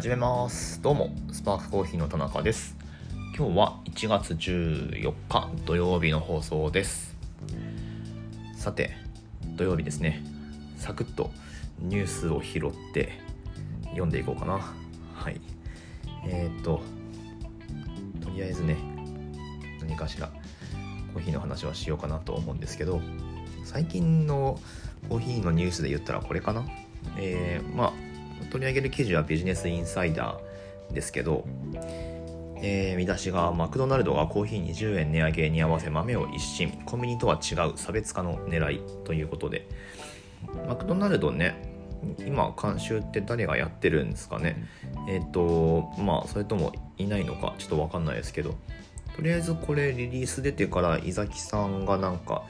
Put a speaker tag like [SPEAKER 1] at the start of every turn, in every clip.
[SPEAKER 1] 始めます。どうもスパークコーヒーの田中です。今日は1月14日土曜日の放送です。さて土曜日ですね。サクッとニュースを拾って読んでいこうかな。はい。えー、っととりあえずね何かしらコーヒーの話はしようかなと思うんですけど最近のコーヒーのニュースで言ったらこれかな。えー、まあ取り上げる記事はビジネスインサイダーですけど、えー、見出しがマクドナルドがコーヒー20円値上げに合わせ豆を一新。コンビニとは違う差別化の狙いということで。マクドナルドね今監修って誰がやってるんですかね。えっ、ー、とまあそれともいないのかちょっと分かんないですけど。とりあえずこれリリース出てから伊崎さんがなんか、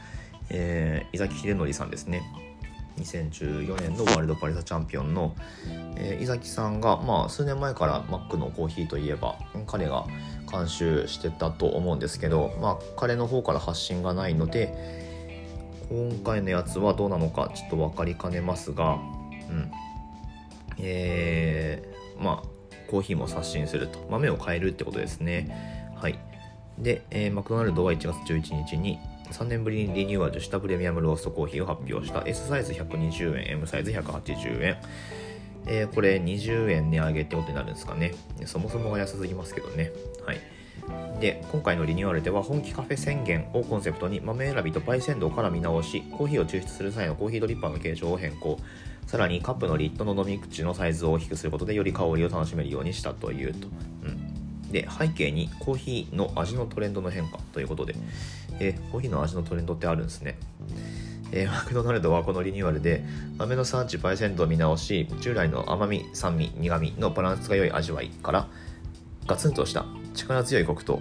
[SPEAKER 1] えー、伊崎秀則さんですね。2014年のワールドパレサチャンピオンの、えー、伊崎さんが、まあ、数年前からマックのコーヒーといえば彼が監修してたと思うんですけど、まあ、彼の方から発信がないので今回のやつはどうなのかちょっと分かりかねますが、うん。えー、まあコーヒーも刷新すると。豆を変えるってことですね。はい。で、えー、マクドナルドは1月11日に3年ぶりにリニューアルしたプレミアムローストコーヒーを発表した。S サイズ120円 M サイズ180円。えー、これ20円値上げってことになるんですかね。そもそもが安すぎますけどね。はい。で今回のリニューアルでは本気カフェ宣言をコンセプトに豆選びと焙煎度から見直しコーヒーを抽出する際のコーヒードリッパーの形状を変更。さらにカップのリットの飲み口のサイズを大きくすることでより香りを楽しめるようにしたというと、うん、で背景にコーヒーの味のトレンドの変化ということで、えー、コーヒーの味のトレンドってあるんですね。えー、マクドナルドはこのリニューアルで豆の産地パイセントを見直し従来の甘み酸味苦味のバランスが良い味わいからガツンとした力強いコクと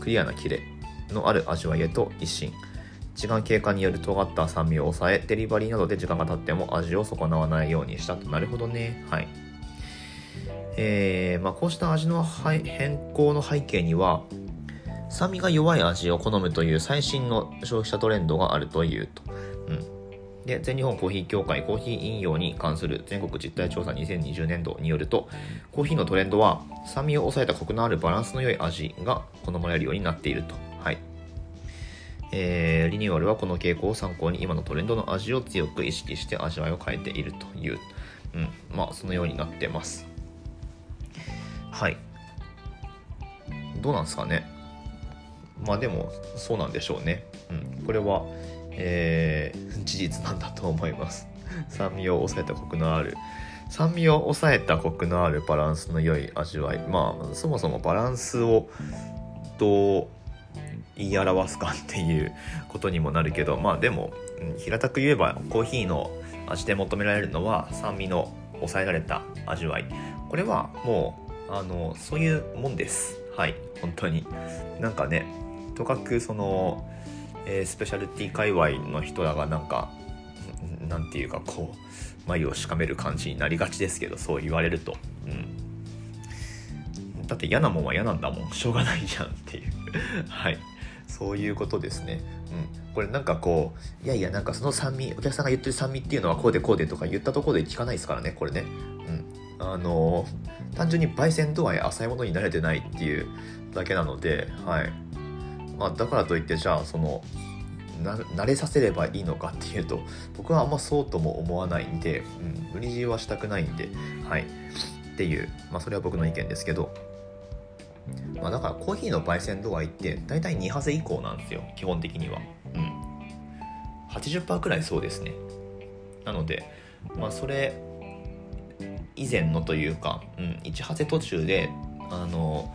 [SPEAKER 1] クリアなキレのある味わいへと一新。時間経過による尖った酸味を抑えデリバリーなどで時間が経っても味を損なわないようにしたと。なるほどね。はい。えーまあ、こうした味の変更の背景には酸味が弱い味を好むという最新の消費者トレンドがあるというと。うん、で全日本コーヒー協会コーヒー飲用に関する全国実態調査2020年度によるとコーヒーのトレンドは酸味を抑えたコクのあるバランスの良い味が好まれるようになっていると。はいえー、リニューアルはこの傾向を参考に今のトレンドの味を強く意識して味わいを変えているという、うん、まあそのようになってます。はい。どうなんですかねまあでもそうなんでしょうね。うん、これは、えー、事実なんだと思います。酸味を抑えたコクのある酸味を抑えたコクのあるバランスの良い味わいまあそもそもバランスをどう言い表すかっていうことにもなるけどまあでも、平たく言えばコーヒーの味で求められるのは酸味の抑えられた味わいこれはもうあのそういうもんですはい本当になんかねとかくその、えー、スペシャルティ界隈の人らがなんかなんていうかこう眉をしかめる感じになりがちですけどそう言われると、うん、だって嫌なもんは嫌なんだもんしょうがないじゃんっていう はいそういうことですね。うん。これなんかこう、いやいやなんかその酸味、お客さんが言ってる酸味っていうのはこうでこうでとか言ったところで聞かないですからね、これね。うん。あの単純に焙煎度合い浅いものに慣れてないっていうだけなので、はい。まあ、だからといってじゃあその慣れさせればいいのかっていうと僕はあんまそうとも思わないんで、うん、無理強いはしたくないんではい。っていうまあそれは僕の意見ですけど。まあだからコーヒーの焙煎度合いって大体2ハゼ以降なんですよ基本的には。うん。80%くらいそうですね。なのでまあそれ以前のというか、うん、1ハゼ途中であの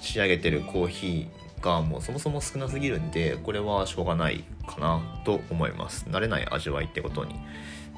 [SPEAKER 1] 仕上げてるコーヒーがもうそもそも少なすぎるんでこれはしょうがないかなと思います。慣れない味わいってことに。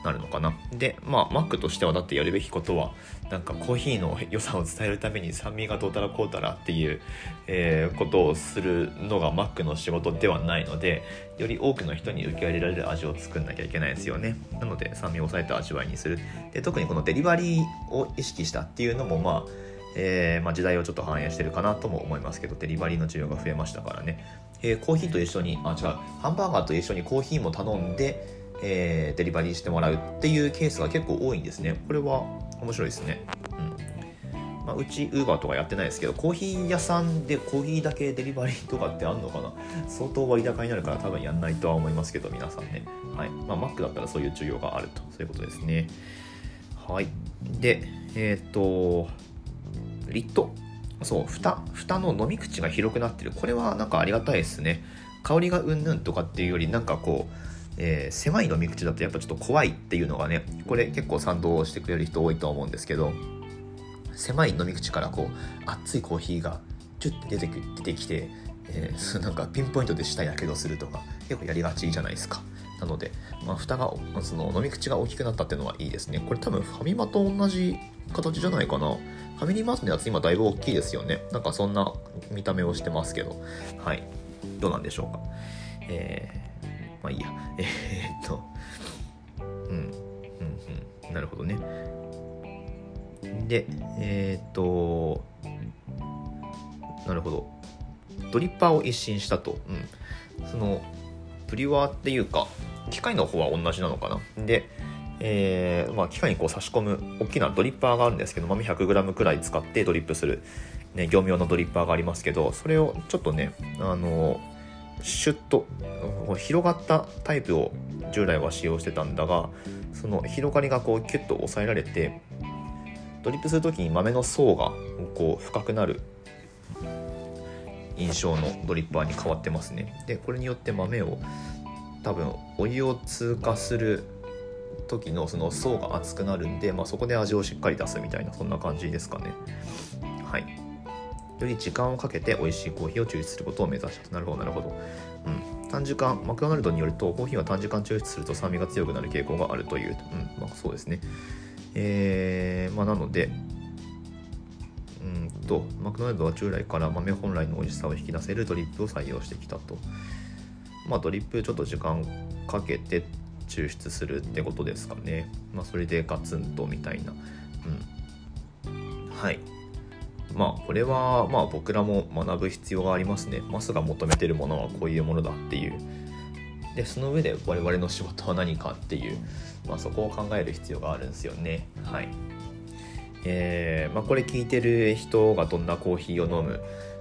[SPEAKER 1] なるのかな。でまあマックとしてはだってやるべきことはなんかコーヒーの良さを伝えるために酸味がどうたらこうたらっていう、えー、ことをするのがマックの仕事ではないのでより多くの人に受け入れられる味を作んなきゃいけないですよね。なので酸味を抑えた味わいにする。で特にこのデリバリーを意識したっていうのもまあえー、まあ、時代をちょっと反映してるかなとも思いますけどデリバリーの需要が増えましたからね、えー、コーヒーと一緒にあ違う。ハンバーガーと一緒にコーヒーも頼んで、えー、デリバリーしてもらうっていうケースが結構多いんですね。これは面白いですね、うん、まあ、うちウーバーとかやってないですけどコーヒー屋さんでコーヒーだけデリバリーとかってあんのかな？相当割高になるから多分やんないとは思いますけど皆さんね。はい。まあ Mac だったらそういう需要があると。そういうことですね。はい。でえっ、とリット。そう蓋。蓋の飲み口が広くなってる。これはなんかありがたいですね。香りがうんぬんとかっていうよりなんかこうえー、狭い飲み口だとやっぱちょっと怖いっていうのがねこれ結構賛同してくれる人多いと思うんですけど狭い飲み口からこう熱いコーヒーがチュッて出て出てきて、えー、なんかピンポイントで舌やけどするとか結構やりがちじゃないですか。なので、まあ、蓋がその飲み口が大きくなったっていうのはいいですね。これ多分ファミマと同じ形じゃないかな。ファミリーマートのやつ今だいぶ大きいですよね。なんかそんな見た目をしてますけど。はい。どうなんでしょうか。えー、まあいいや えー、っとうんうんうんなるほどねで、えっ、と、なるほど。ドリッパーを一新したと。うん。その、プリワーっていうか、機械の方は同じなのかな。で、えー、まあ、機械にこう差し込む大きなドリッパーがあるんですけど、豆 100g くらい使ってドリップする、ね、業務用のドリッパーがありますけど、それをちょっとね、あの、シュッと広がったタイプを従来は使用してたんだがその広がりがこうキュッと抑えられてドリップする時に豆の層がこう深くなる印象のドリッパーに変わってますね。でこれによって豆を多分お湯を通過する時のその層が厚くなるんで、まあ、そこで味をしっかり出すみたいなそんな感じですかね。はい。より時間をかけて美味しいコーヒーを抽出することを目指したなるほどなるほど、うん、短時間マクドナルドによるとコーヒーは短時間抽出すると酸味が強くなる傾向があるという、うんまあ、そうですねえー、まあ、なので、うんと、マクドナルドは従来から豆本来の美味しさを引き出せるドリップを採用してきたと。まあ、ドリップちょっと時間かけて抽出するってことですかね。まあ、それでガツンとみたいな。うん。はい。まあ、これは、まあ、僕らも学ぶ必要がありますね。マスが求めてるものはこういうものだっていう。で、その上で我々の仕事は何かっていう。まあ、そこを考える必要があるんですよね。はい。えー、まあ、これ聞いてる人がどんなコーヒーを飲む、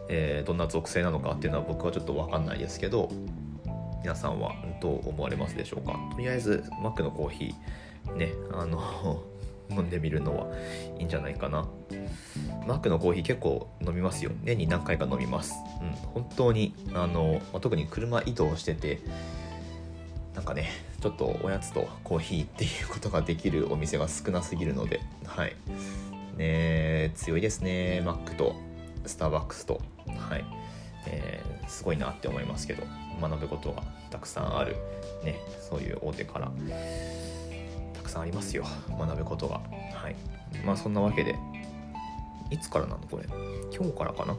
[SPEAKER 1] えー、どんな属性なのかっていうのは僕はちょっと分かんないですけど皆さんはどう思われますでしょうか？とりあえずマックのコーヒーねあの飲んでみるのはいいんじゃないかな。マックのコーヒー結構飲みますよ。年に何回か飲みます。うん。本当にあの、ま、特に車移動しててなんかねちょっとおやつとコーヒーっていうことができるお店が少なすぎるのではい。ね強いですねマックとスターバックスと。はい。えー、すごいなって思いますけど学ぶことがたくさんある。ねそういう大手から。くさんありますよ学ぶことが。はい。まあそんなわけでいつからなのこれ？今日からかな？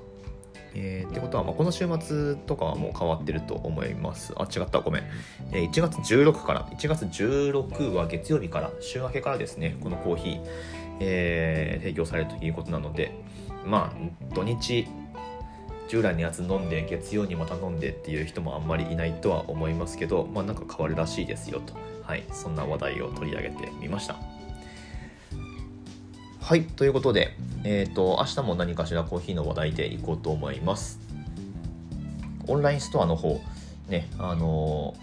[SPEAKER 1] えー、ってことは、まあ、この週末とかはもう変わってると思います。あ、違った、ごめん。えー、1月16から、1月16は月曜日から、週明けからですね、このコーヒー、えー、提供されるということなので、まあ、土日、従来のやつ飲んで、月曜にまた飲んでっていう人もあんまりいないとは思いますけど、まあ、なんか変わるらしいですよと。はい、そんな話題を取り上げてみました。はい、ということで、えっ、ー、と、明日も何かしらコーヒーの話題でいこうと思います。オンラインストアの方、ね、あの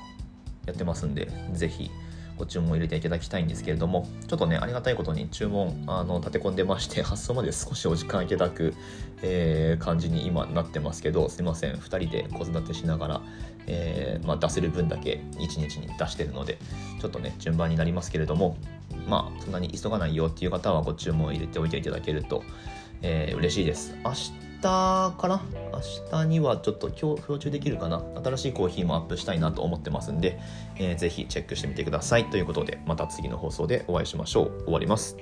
[SPEAKER 1] ー、やってますんで、ぜひご注文を入れていただきたいんですけれども、ちょっとね、ありがたいことに注文、あの、立て込んでまして、発送まで少しお時間いただく、えー、感じに今なってますけど、すいません、2人で子育てしながら、えー、まあ、出せる分だけ1日に出してるので、ちょっとね、順番になりますけれども、まあ、そんなに急がないよっていう方はご注文を入れておいていただけると、えー、嬉しいです。明日かな？明日にはちょっと今日表中できるかな？新しいコーヒーもアップしたいなと思ってますんで、えー、ぜひチェックしてみてください。ということで、また次の放送でお会いしましょう。終わります。